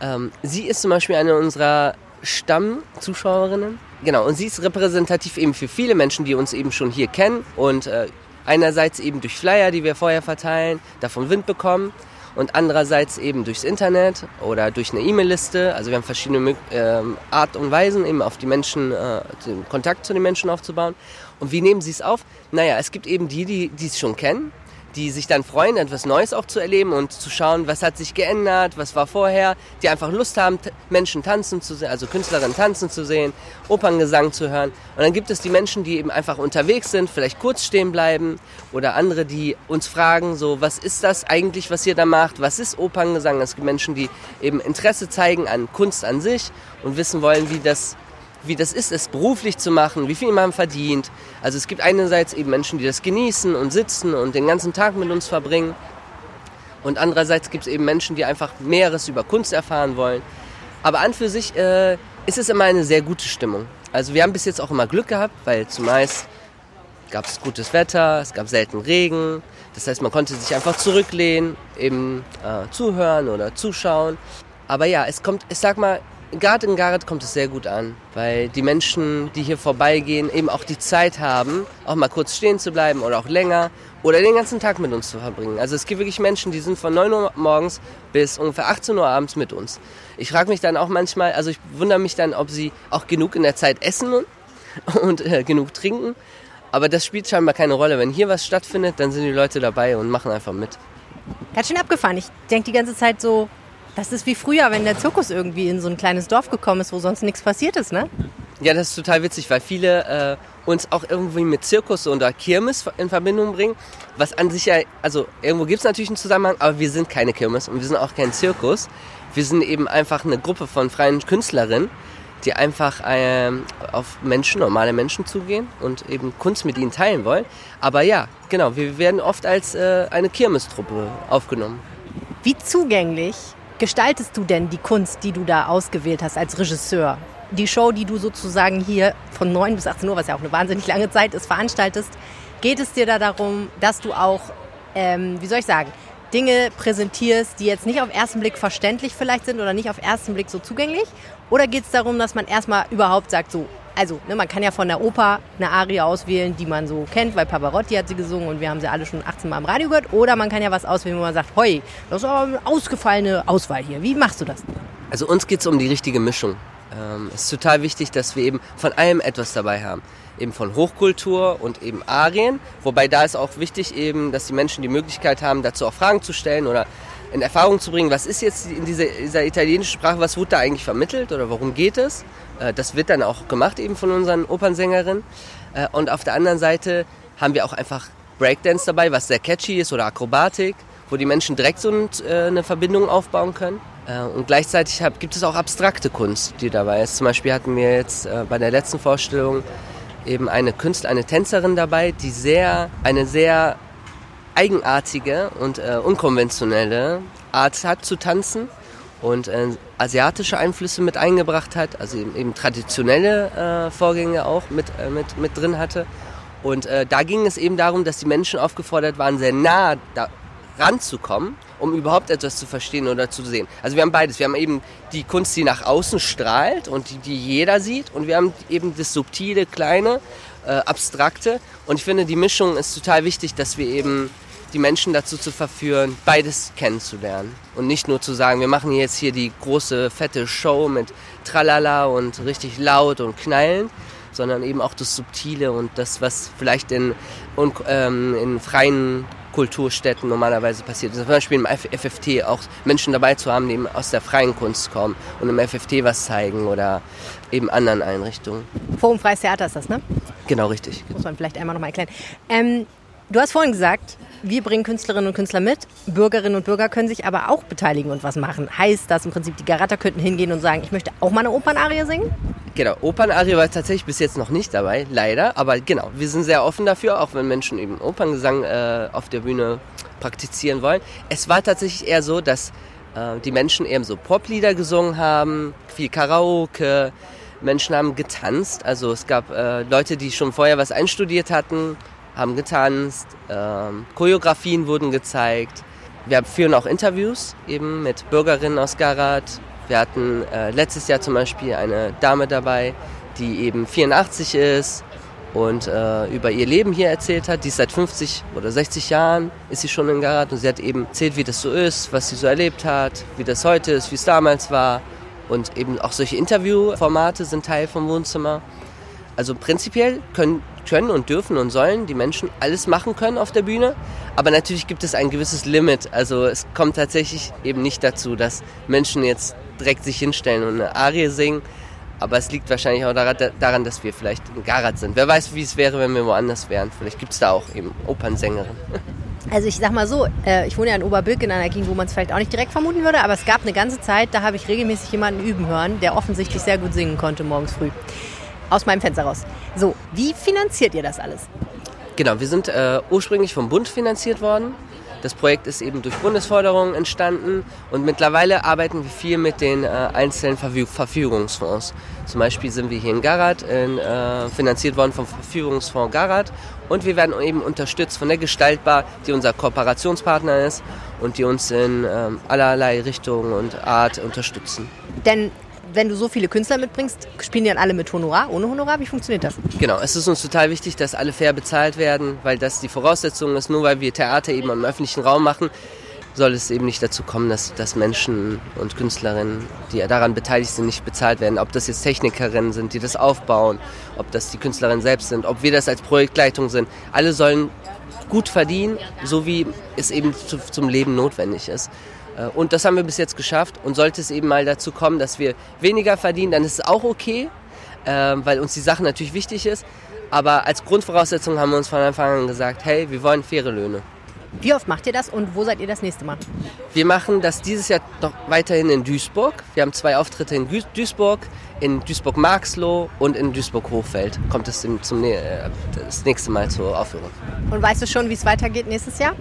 Ähm, sie ist zum Beispiel eine unserer Stammzuschauerinnen. Genau, und sie ist repräsentativ eben für viele Menschen, die uns eben schon hier kennen und äh, einerseits eben durch Flyer, die wir vorher verteilen, davon Wind bekommen und andererseits eben durchs Internet oder durch eine E-Mail-Liste. Also wir haben verschiedene äh, Art und Weisen, eben auf die Menschen, äh, den Kontakt zu den Menschen aufzubauen. Und wie nehmen sie es auf? Naja, es gibt eben die, die es schon kennen die sich dann freuen, etwas Neues auch zu erleben und zu schauen, was hat sich geändert, was war vorher, die einfach Lust haben, Menschen tanzen zu sehen, also Künstlerinnen tanzen zu sehen, Operngesang zu hören. Und dann gibt es die Menschen, die eben einfach unterwegs sind, vielleicht kurz stehen bleiben oder andere, die uns fragen, so, was ist das eigentlich, was ihr da macht, was ist Operngesang? Es gibt Menschen, die eben Interesse zeigen an Kunst an sich und wissen wollen, wie das wie das ist, es beruflich zu machen, wie viel man verdient. Also es gibt einerseits eben Menschen, die das genießen und sitzen und den ganzen Tag mit uns verbringen. Und andererseits gibt es eben Menschen, die einfach Mehres über Kunst erfahren wollen. Aber an für sich äh, ist es immer eine sehr gute Stimmung. Also wir haben bis jetzt auch immer Glück gehabt, weil zumeist gab es gutes Wetter, es gab selten Regen. Das heißt, man konnte sich einfach zurücklehnen, eben äh, zuhören oder zuschauen. Aber ja, es kommt, ich sag mal, Gerade in Gareth kommt es sehr gut an, weil die Menschen, die hier vorbeigehen, eben auch die Zeit haben, auch mal kurz stehen zu bleiben oder auch länger oder den ganzen Tag mit uns zu verbringen. Also es gibt wirklich Menschen, die sind von 9 Uhr morgens bis ungefähr 18 Uhr abends mit uns. Ich frage mich dann auch manchmal, also ich wundere mich dann, ob sie auch genug in der Zeit essen (laughs) und, äh, genug trinken. Aber das spielt scheinbar keine Rolle. Wenn hier was stattfindet, dann sind die Leute dabei und machen einfach mit. Ganz schön abgefahren. Ich denke die ganze Zeit so, das ist wie früher, wenn der Zirkus irgendwie in so ein kleines Dorf gekommen ist, wo sonst nichts passiert ist, ne? Ja, das ist total witzig, weil viele äh, uns auch irgendwie mit Zirkus oder Kirmes in Verbindung bringen. Was an sich ja, also irgendwo gibt es natürlich einen Zusammenhang, aber wir sind keine Kirmes und wir sind auch kein Zirkus. Wir sind eben einfach eine Gruppe von freien Künstlerinnen, die einfach äh, auf Menschen, normale Menschen zugehen und eben Kunst mit ihnen teilen wollen. Aber ja, genau, wir werden oft als äh, eine Kirmestruppe aufgenommen. Wie zugänglich gestaltest du denn die Kunst, die du da ausgewählt hast als Regisseur? Die Show, die du sozusagen hier von 9 bis 18 Uhr, was ja auch eine wahnsinnig lange Zeit ist, veranstaltest, geht es dir da darum, dass du auch, ähm, wie soll ich sagen, Dinge präsentierst, die jetzt nicht auf ersten Blick verständlich vielleicht sind oder nicht auf ersten Blick so zugänglich? Oder geht es darum, dass man erstmal überhaupt sagt, so, also ne, man kann ja von der Oper eine Arie auswählen, die man so kennt, weil Pavarotti hat sie gesungen und wir haben sie alle schon 18 Mal im Radio gehört. Oder man kann ja was auswählen, wo man sagt, hoi, das ist aber eine ausgefallene Auswahl hier. Wie machst du das? Also uns geht es um die richtige Mischung. Ähm, es ist total wichtig, dass wir eben von allem etwas dabei haben. Eben von Hochkultur und eben Arien. Wobei da ist auch wichtig eben, dass die Menschen die Möglichkeit haben, dazu auch Fragen zu stellen oder in Erfahrung zu bringen, was ist jetzt in dieser, dieser italienischen Sprache, was wurde da eigentlich vermittelt oder worum geht es. Äh, das wird dann auch gemacht eben von unseren Opernsängerinnen. Äh, und auf der anderen Seite haben wir auch einfach Breakdance dabei, was sehr catchy ist oder Akrobatik, wo die Menschen direkt so äh, eine Verbindung aufbauen können. Und gleichzeitig gibt es auch abstrakte Kunst, die dabei ist. Zum Beispiel hatten wir jetzt bei der letzten Vorstellung eben eine Künstlerin, eine Tänzerin dabei, die sehr, eine sehr eigenartige und äh, unkonventionelle Art hat zu tanzen und äh, asiatische Einflüsse mit eingebracht hat, also eben, eben traditionelle äh, Vorgänge auch mit, äh, mit, mit drin hatte. Und äh, da ging es eben darum, dass die Menschen aufgefordert waren, sehr nah da ranzukommen, um überhaupt etwas zu verstehen oder zu sehen. Also wir haben beides. Wir haben eben die Kunst, die nach außen strahlt und die, die jeder sieht. Und wir haben eben das subtile, kleine, äh, abstrakte. Und ich finde, die Mischung ist total wichtig, dass wir eben die Menschen dazu zu verführen, beides kennenzulernen. Und nicht nur zu sagen, wir machen jetzt hier die große, fette Show mit Tralala und richtig laut und knallen, sondern eben auch das Subtile und das, was vielleicht in, ähm, in freien Kulturstätten normalerweise passiert. Also zum Beispiel im FFT auch Menschen dabei zu haben, die eben aus der freien Kunst kommen und im FFT was zeigen oder eben anderen Einrichtungen. Forum Freies Theater ist das, ne? Genau, richtig. Muss man vielleicht einmal nochmal erklären. Ähm, du hast vorhin gesagt, wir bringen Künstlerinnen und Künstler mit. Bürgerinnen und Bürger können sich aber auch beteiligen und was machen. Heißt das im Prinzip, die Garater könnten hingehen und sagen, ich möchte auch mal eine Opernarie singen? Genau, Opernarie war tatsächlich bis jetzt noch nicht dabei, leider. Aber genau, wir sind sehr offen dafür, auch wenn Menschen eben Operngesang äh, auf der Bühne praktizieren wollen. Es war tatsächlich eher so, dass äh, die Menschen eben so Poplieder gesungen haben, viel Karaoke, Menschen haben getanzt. Also es gab äh, Leute, die schon vorher was einstudiert hatten haben getanzt, ähm, Choreografien wurden gezeigt. Wir führen auch Interviews eben mit Bürgerinnen aus Garat. Wir hatten äh, letztes Jahr zum Beispiel eine Dame dabei, die eben 84 ist und äh, über ihr Leben hier erzählt hat. Die ist seit 50 oder 60 Jahren ist sie schon in Garat und sie hat eben erzählt, wie das so ist, was sie so erlebt hat, wie das heute ist, wie es damals war. Und eben auch solche Interviewformate sind Teil vom Wohnzimmer. Also prinzipiell können, können und dürfen und sollen die Menschen alles machen können auf der Bühne. Aber natürlich gibt es ein gewisses Limit. Also es kommt tatsächlich eben nicht dazu, dass Menschen jetzt direkt sich hinstellen und eine Arie singen. Aber es liegt wahrscheinlich auch daran, dass wir vielleicht in Garat sind. Wer weiß, wie es wäre, wenn wir woanders wären. Vielleicht gibt es da auch eben Opernsängerinnen. (laughs) Also ich sag mal so, äh, ich wohne ja in Oberbilk in einer Gegend, wo man es vielleicht auch nicht direkt vermuten würde, aber es gab eine ganze Zeit, da habe ich regelmäßig jemanden üben hören, der offensichtlich sehr gut singen konnte morgens früh aus meinem Fenster raus. So, wie finanziert ihr das alles? Genau, wir sind äh, ursprünglich vom Bund finanziert worden. Das Projekt ist eben durch Bundesförderung entstanden und mittlerweile arbeiten wir viel mit den äh, einzelnen Verfüg Verfügungsfonds. Zum Beispiel sind wir hier in Garat in, äh, finanziert worden vom Verfügungsfonds Garat und wir werden eben unterstützt von der Gestaltbar, die unser Kooperationspartner ist und die uns in ähm, allerlei Richtungen und Art unterstützen. Denn wenn du so viele Künstler mitbringst, spielen die dann alle mit Honorar, ohne Honorar? Wie funktioniert das? Genau, es ist uns total wichtig, dass alle fair bezahlt werden, weil das die Voraussetzung ist. Nur weil wir Theater eben im öffentlichen Raum machen, soll es eben nicht dazu kommen, dass, dass Menschen und Künstlerinnen, die daran beteiligt sind, nicht bezahlt werden. Ob das jetzt Technikerinnen sind, die das aufbauen, ob das die Künstlerinnen selbst sind, ob wir das als Projektleitung sind. Alle sollen gut verdienen, so wie es eben zu, zum Leben notwendig ist. Äh, und das haben wir bis jetzt geschafft. Und sollte es eben mal dazu kommen, dass wir weniger verdienen, dann ist es auch okay, ähm, weil uns die Sache natürlich wichtig ist. Aber als Grundvoraussetzung haben wir uns von Anfang an gesagt, hey, wir wollen faire Löhne. Wie oft macht ihr das und wo seid ihr das nächste Mal? Wir machen das dieses Jahr noch weiterhin in Duisburg. Wir haben zwei Auftritte in Duisburg, in Duisburg-Marxloh und in Duisburg-Hochfeld. Kommt es zum, äh, das nächste Mal zur Aufführung. Und weißt du schon, wie es weitergeht nächstes Jahr?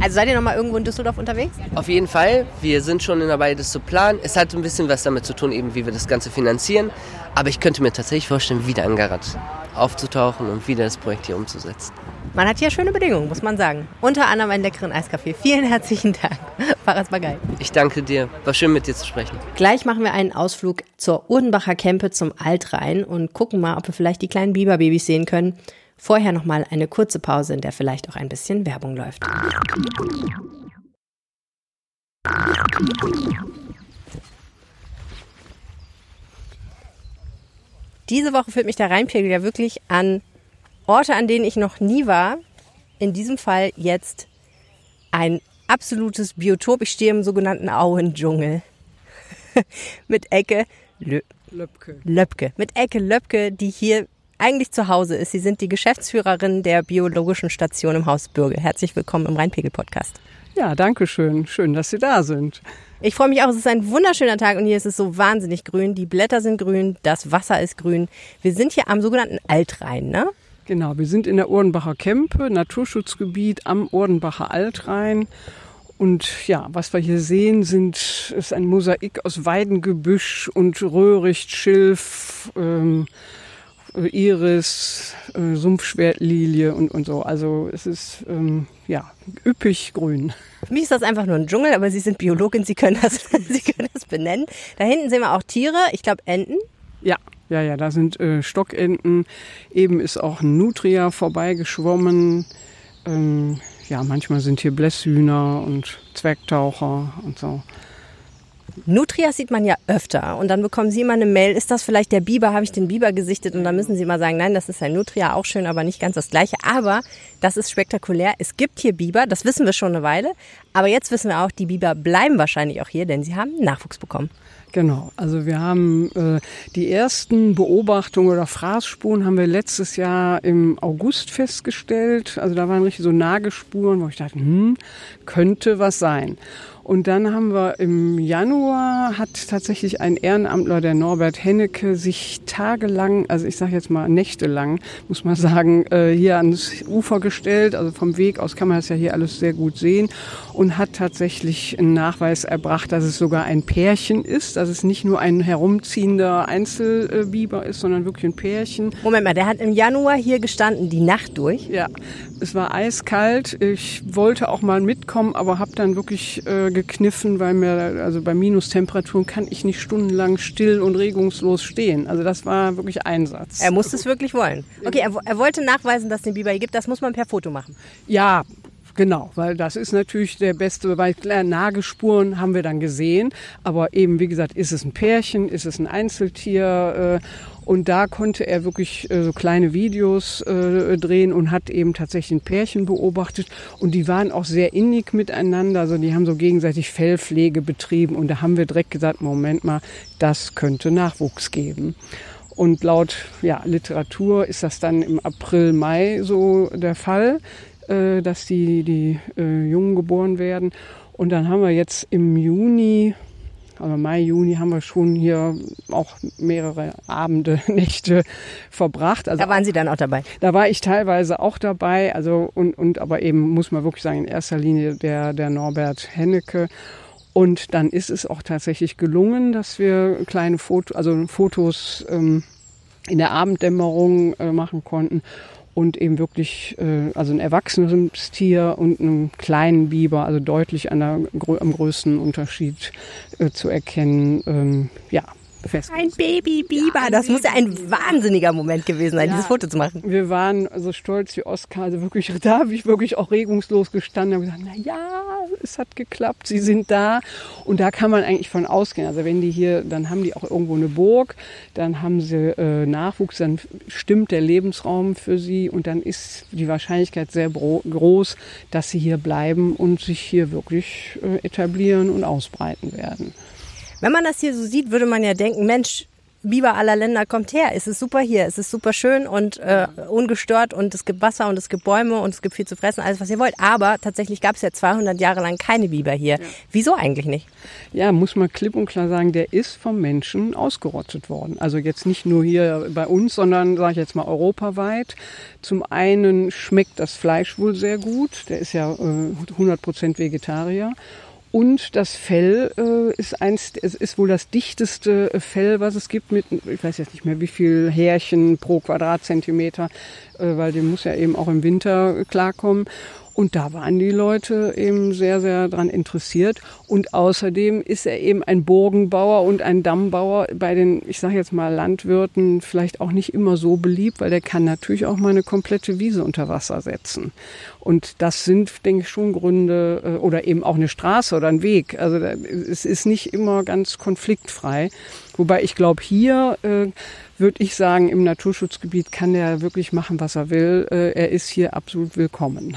Also seid ihr noch mal irgendwo in Düsseldorf unterwegs? Auf jeden Fall. Wir sind schon dabei, das zu planen. Es hat ein bisschen was damit zu tun, eben wie wir das Ganze finanzieren. Aber ich könnte mir tatsächlich vorstellen, wieder an Garat aufzutauchen und wieder das Projekt hier umzusetzen. Man hat hier schöne Bedingungen, muss man sagen. Unter anderem einen leckeren Eiskaffee. Vielen herzlichen Dank. (laughs) Faras Bagay. Ich danke dir. War schön mit dir zu sprechen. Gleich machen wir einen Ausflug zur Urdenbacher Kempe zum Altrhein und gucken mal, ob wir vielleicht die kleinen Biberbabys sehen können. Vorher nochmal eine kurze Pause, in der vielleicht auch ein bisschen Werbung läuft. diese Woche führt mich der Rheinpegel ja wirklich an Orte, an denen ich noch nie war. In diesem Fall jetzt ein absolutes Biotop. Ich stehe im sogenannten Auendschungel. (laughs) Mit Ecke Lö Löpke. Löpke. Mit Ecke Löpke, die hier eigentlich zu Hause ist. Sie sind die Geschäftsführerin der biologischen Station im Haus Bürge. Herzlich willkommen im Rheinpegel-Podcast. Ja, danke schön. Schön, dass Sie da sind. Ich freue mich auch. Es ist ein wunderschöner Tag und hier ist es so wahnsinnig grün. Die Blätter sind grün, das Wasser ist grün. Wir sind hier am sogenannten Altrhein, ne? Genau, wir sind in der Urdenbacher Kempe, Naturschutzgebiet am Urdenbacher Altrhein. Und ja, was wir hier sehen, sind, ist ein Mosaik aus Weidengebüsch und Röhricht, Schilf, ähm, Iris, äh, Sumpfschwertlilie und, und so. Also es ist ähm, ja üppig grün. Für mich ist das einfach nur ein Dschungel, aber Sie sind Biologin, Sie können das, (laughs) Sie können das benennen. Da hinten sehen wir auch Tiere, ich glaube Enten. Ja, ja, ja, da sind äh, Stockenten. Eben ist auch ein Nutria vorbeigeschwommen. Ähm, ja, manchmal sind hier Blässhühner und Zwergtaucher und so. Nutrias sieht man ja öfter und dann bekommen Sie immer eine Mail, ist das vielleicht der Biber, habe ich den Biber gesichtet und dann müssen Sie mal sagen, nein, das ist ein Nutria, auch schön, aber nicht ganz das gleiche. Aber das ist spektakulär. Es gibt hier Biber, das wissen wir schon eine Weile, aber jetzt wissen wir auch, die Biber bleiben wahrscheinlich auch hier, denn sie haben Nachwuchs bekommen. Genau, also wir haben äh, die ersten Beobachtungen oder Fraßspuren haben wir letztes Jahr im August festgestellt. Also da waren richtig so Nagelspuren, wo ich dachte, hm, könnte was sein. Und dann haben wir im Januar hat tatsächlich ein Ehrenamtler, der Norbert Hennecke, sich tagelang, also ich sage jetzt mal nächtelang, muss man sagen, äh, hier ans Ufer gestellt. Also vom Weg aus kann man das ja hier alles sehr gut sehen und hat tatsächlich einen Nachweis erbracht, dass es sogar ein Pärchen ist, dass es nicht nur ein herumziehender Einzelbiber ist, sondern wirklich ein Pärchen. Moment mal, der hat im Januar hier gestanden, die Nacht durch? Ja, es war eiskalt. Ich wollte auch mal mitkommen, aber habe dann wirklich äh, gekniffen, weil mir, also bei Minustemperaturen kann ich nicht stundenlang still und regungslos stehen. Also das war wirklich Einsatz. Er musste es wirklich wollen. Okay, er, er wollte nachweisen, dass es den Biber hier gibt. Das muss man per Foto machen. Ja, Genau, weil das ist natürlich der beste, weil klar, Nagelspuren haben wir dann gesehen, aber eben, wie gesagt, ist es ein Pärchen, ist es ein Einzeltier äh, und da konnte er wirklich äh, so kleine Videos äh, drehen und hat eben tatsächlich ein Pärchen beobachtet. Und die waren auch sehr innig miteinander. Also die haben so gegenseitig Fellpflege betrieben. Und da haben wir direkt gesagt, Moment mal, das könnte Nachwuchs geben. Und laut ja, Literatur ist das dann im April, Mai so der Fall, äh, dass die, die äh, Jungen geboren werden. Und dann haben wir jetzt im Juni also Mai, Juni haben wir schon hier auch mehrere Abende, (laughs) Nächte verbracht. Also da waren Sie dann auch dabei? Da war ich teilweise auch dabei. Also und, und aber eben muss man wirklich sagen, in erster Linie der, der Norbert Hennecke. Und dann ist es auch tatsächlich gelungen, dass wir kleine Fotos, also Fotos ähm, in der Abenddämmerung äh, machen konnten und eben wirklich äh, also ein erwachsenes Tier und einen kleinen Biber, also deutlich an der, am größten Unterschied äh, zu erkennen. Ähm, ja, fest. Ein Baby-Biber, ja, das muss ja ein wahnsinniger Moment gewesen sein, ja, dieses Foto zu machen. Wir waren so stolz wie Oskar, also wirklich, da habe ich wirklich auch regungslos gestanden und gesagt, na ja, es hat geklappt, sie sind da. Und da kann man eigentlich von ausgehen. Also wenn die hier, dann haben die auch irgendwo eine Burg, dann haben sie äh, Nachwuchs, dann stimmt der Lebensraum für sie und dann ist die Wahrscheinlichkeit sehr groß, dass sie hier bleiben und sich hier wirklich äh, etablieren und ausbreiten werden. Wenn man das hier so sieht, würde man ja denken, Mensch, Biber aller Länder kommt her. Es ist super hier, es ist super schön und äh, ungestört und es gibt Wasser und es gibt Bäume und es gibt viel zu fressen, alles was ihr wollt. Aber tatsächlich gab es ja 200 Jahre lang keine Biber hier. Ja. Wieso eigentlich nicht? Ja, muss man klipp und klar sagen, der ist vom Menschen ausgerottet worden. Also jetzt nicht nur hier bei uns, sondern sage ich jetzt mal europaweit. Zum einen schmeckt das Fleisch wohl sehr gut. Der ist ja äh, 100% Vegetarier. Und das Fell äh, ist eins, es ist wohl das dichteste Fell, was es gibt mit, ich weiß jetzt nicht mehr wie viel Härchen pro Quadratzentimeter, äh, weil dem muss ja eben auch im Winter klarkommen. Und da waren die Leute eben sehr, sehr dran interessiert. Und außerdem ist er eben ein Burgenbauer und ein Dammbauer bei den, ich sage jetzt mal, Landwirten vielleicht auch nicht immer so beliebt, weil der kann natürlich auch mal eine komplette Wiese unter Wasser setzen. Und das sind, denke ich, schon Gründe äh, oder eben auch eine Straße oder ein Weg. Also es ist nicht immer ganz konfliktfrei. Wobei ich glaube, hier äh, würde ich sagen, im Naturschutzgebiet kann er wirklich machen, was er will. Äh, er ist hier absolut willkommen.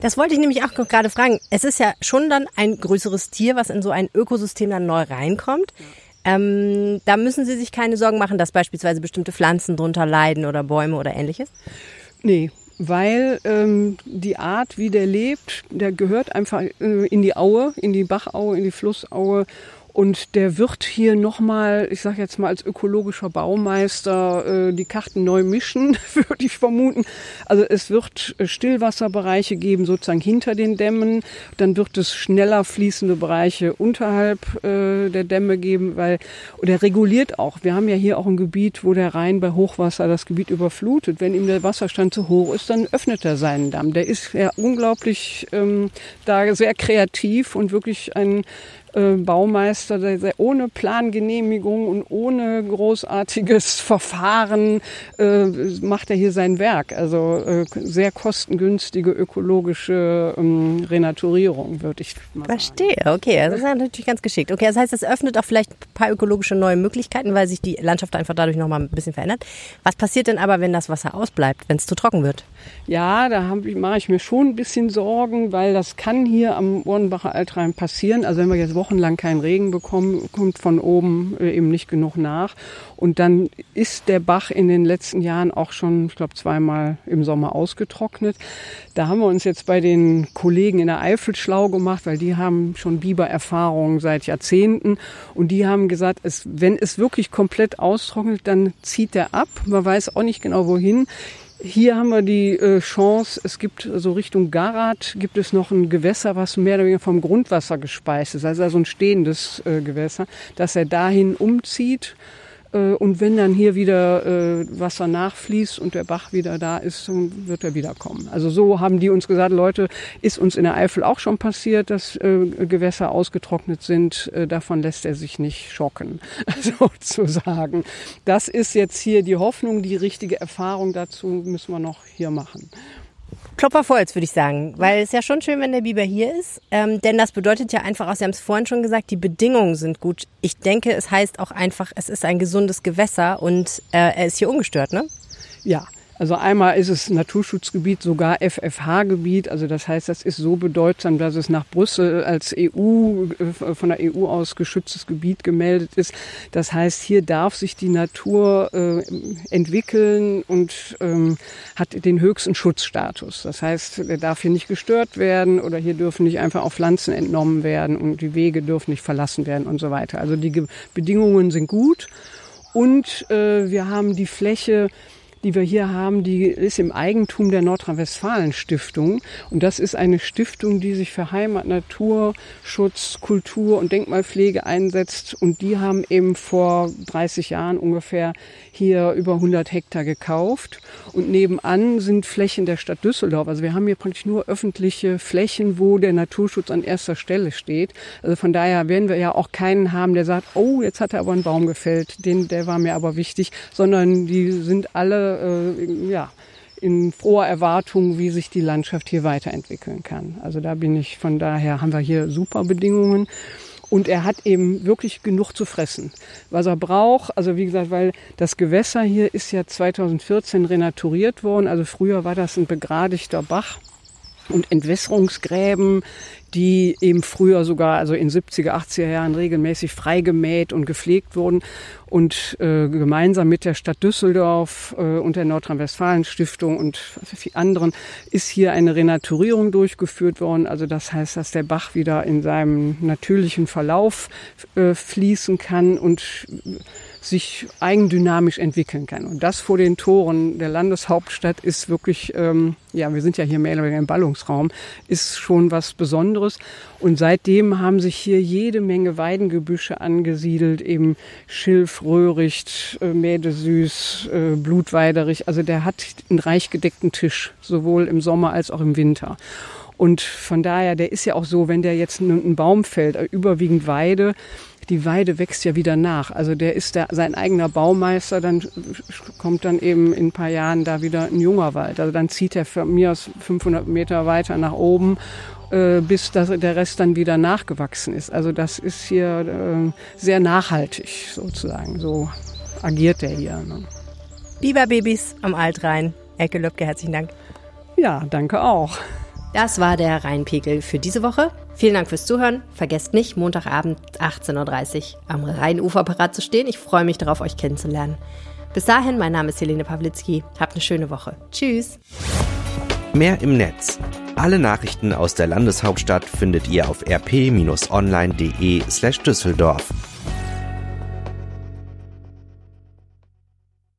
Das wollte ich nämlich auch gerade fragen. Es ist ja schon dann ein größeres Tier, was in so ein Ökosystem dann neu reinkommt. Ähm, da müssen Sie sich keine Sorgen machen, dass beispielsweise bestimmte Pflanzen drunter leiden oder Bäume oder ähnliches? Nee, weil ähm, die Art, wie der lebt, der gehört einfach äh, in die Aue, in die Bachaue, in die Flussaue und der wird hier nochmal, ich sage jetzt mal als ökologischer Baumeister, äh, die Karten neu mischen, (laughs) würde ich vermuten. Also es wird äh, Stillwasserbereiche geben, sozusagen hinter den Dämmen. Dann wird es schneller fließende Bereiche unterhalb äh, der Dämme geben, weil, und er reguliert auch. Wir haben ja hier auch ein Gebiet, wo der Rhein bei Hochwasser das Gebiet überflutet. Wenn ihm der Wasserstand zu hoch ist, dann öffnet er seinen Damm. Der ist ja unglaublich ähm, da sehr kreativ und wirklich ein äh, Baumeister, der, ohne Plangenehmigung und ohne großartiges (laughs) Verfahren äh, macht er hier sein Werk. Also äh, sehr kostengünstige ökologische ähm, Renaturierung, würde ich mal sagen. Verstehe, okay, also das ist natürlich ganz geschickt. Okay, das heißt, es öffnet auch vielleicht ein paar ökologische neue Möglichkeiten, weil sich die Landschaft einfach dadurch nochmal ein bisschen verändert. Was passiert denn aber, wenn das Wasser ausbleibt, wenn es zu trocken wird? Ja, da mache ich mir schon ein bisschen Sorgen, weil das kann hier am Ohrenbacher Altrhein passieren. Also wenn wir jetzt wochenlang keinen Regen bekommen, kommt von oben äh, eben nicht genug nach. Und dann ist der Bach in den letzten Jahren auch schon, ich glaube, zweimal im Sommer ausgetrocknet. Da haben wir uns jetzt bei den Kollegen in der Eifel schlau gemacht, weil die haben schon Bibererfahrungen seit Jahrzehnten. Und die haben gesagt, es, wenn es wirklich komplett austrocknet, dann zieht er ab. Man weiß auch nicht genau wohin. Hier haben wir die äh, Chance, es gibt so Richtung Garat gibt es noch ein Gewässer, was mehr oder weniger vom Grundwasser gespeist ist, also ein stehendes äh, Gewässer, dass er dahin umzieht und wenn dann hier wieder äh, Wasser nachfließt und der Bach wieder da ist, wird er wiederkommen. Also so haben die uns gesagt, Leute, ist uns in der Eifel auch schon passiert, dass äh, Gewässer ausgetrocknet sind. Davon lässt er sich nicht schocken, (laughs) sozusagen. Das ist jetzt hier die Hoffnung, die richtige Erfahrung dazu müssen wir noch hier machen. Klopfer Volz, würde ich sagen. Weil es ja schon schön, wenn der Biber hier ist. Ähm, denn das bedeutet ja einfach auch, Sie haben es vorhin schon gesagt, die Bedingungen sind gut. Ich denke, es heißt auch einfach, es ist ein gesundes Gewässer und äh, er ist hier ungestört, ne? Ja, also einmal ist es Naturschutzgebiet, sogar FFH-Gebiet. Also das heißt, das ist so bedeutsam, dass es nach Brüssel als EU, äh, von der EU aus geschütztes Gebiet gemeldet ist. Das heißt, hier darf sich die Natur äh, entwickeln und ähm, hat den höchsten Schutzstatus. Das heißt, er darf hier nicht gestört werden oder hier dürfen nicht einfach auch Pflanzen entnommen werden und die Wege dürfen nicht verlassen werden und so weiter. Also die Bedingungen sind gut und äh, wir haben die Fläche, die wir hier haben, die ist im Eigentum der Nordrhein-Westfalen-Stiftung. Und das ist eine Stiftung, die sich für Heimat, Naturschutz, Kultur und Denkmalpflege einsetzt. Und die haben eben vor 30 Jahren ungefähr hier über 100 Hektar gekauft. Und nebenan sind Flächen der Stadt Düsseldorf. Also wir haben hier praktisch nur öffentliche Flächen, wo der Naturschutz an erster Stelle steht. Also von daher werden wir ja auch keinen haben, der sagt, oh, jetzt hat er aber einen Baum gefällt. Den, der war mir aber wichtig, sondern die sind alle äh, ja, in froher Erwartung, wie sich die Landschaft hier weiterentwickeln kann. Also da bin ich von daher haben wir hier super Bedingungen. Und er hat eben wirklich genug zu fressen, was er braucht. Also wie gesagt, weil das Gewässer hier ist ja 2014 renaturiert worden. Also früher war das ein begradigter Bach und Entwässerungsgräben die eben früher sogar, also in 70er, 80er Jahren regelmäßig freigemäht und gepflegt wurden. Und äh, gemeinsam mit der Stadt Düsseldorf äh, und der Nordrhein-Westfalen-Stiftung und anderen ist hier eine Renaturierung durchgeführt worden. Also das heißt, dass der Bach wieder in seinem natürlichen Verlauf äh, fließen kann und sich eigendynamisch entwickeln kann. Und das vor den Toren der Landeshauptstadt ist wirklich, ähm, ja, wir sind ja hier mehr oder weniger im Ballungsraum, ist schon was Besonderes. Und seitdem haben sich hier jede Menge Weidengebüsche angesiedelt, eben Schilf, Röhricht, äh, Mädesüß, äh, Blutweiderich. Also der hat einen reich gedeckten Tisch, sowohl im Sommer als auch im Winter. Und von daher, der ist ja auch so, wenn der jetzt ein Baum fällt, äh, überwiegend Weide, die Weide wächst ja wieder nach. Also der ist der, sein eigener Baumeister, dann kommt dann eben in ein paar Jahren da wieder ein junger Wald. Also dann zieht er von mir aus 500 Meter weiter nach oben äh, bis das, der Rest dann wieder nachgewachsen ist. Also das ist hier äh, sehr nachhaltig sozusagen. So agiert er hier. Ne? Biberbabys am Altrhein. Elke Löbke, herzlichen Dank. Ja, danke auch. Das war der Rheinpegel für diese Woche. Vielen Dank fürs Zuhören. Vergesst nicht, Montagabend 18.30 Uhr am Rheinufer parat zu stehen. Ich freue mich darauf, euch kennenzulernen. Bis dahin, mein Name ist Helene Pawlitzki. Habt eine schöne Woche. Tschüss. Mehr im Netz. Alle Nachrichten aus der Landeshauptstadt findet ihr auf rp-online.de slash Düsseldorf.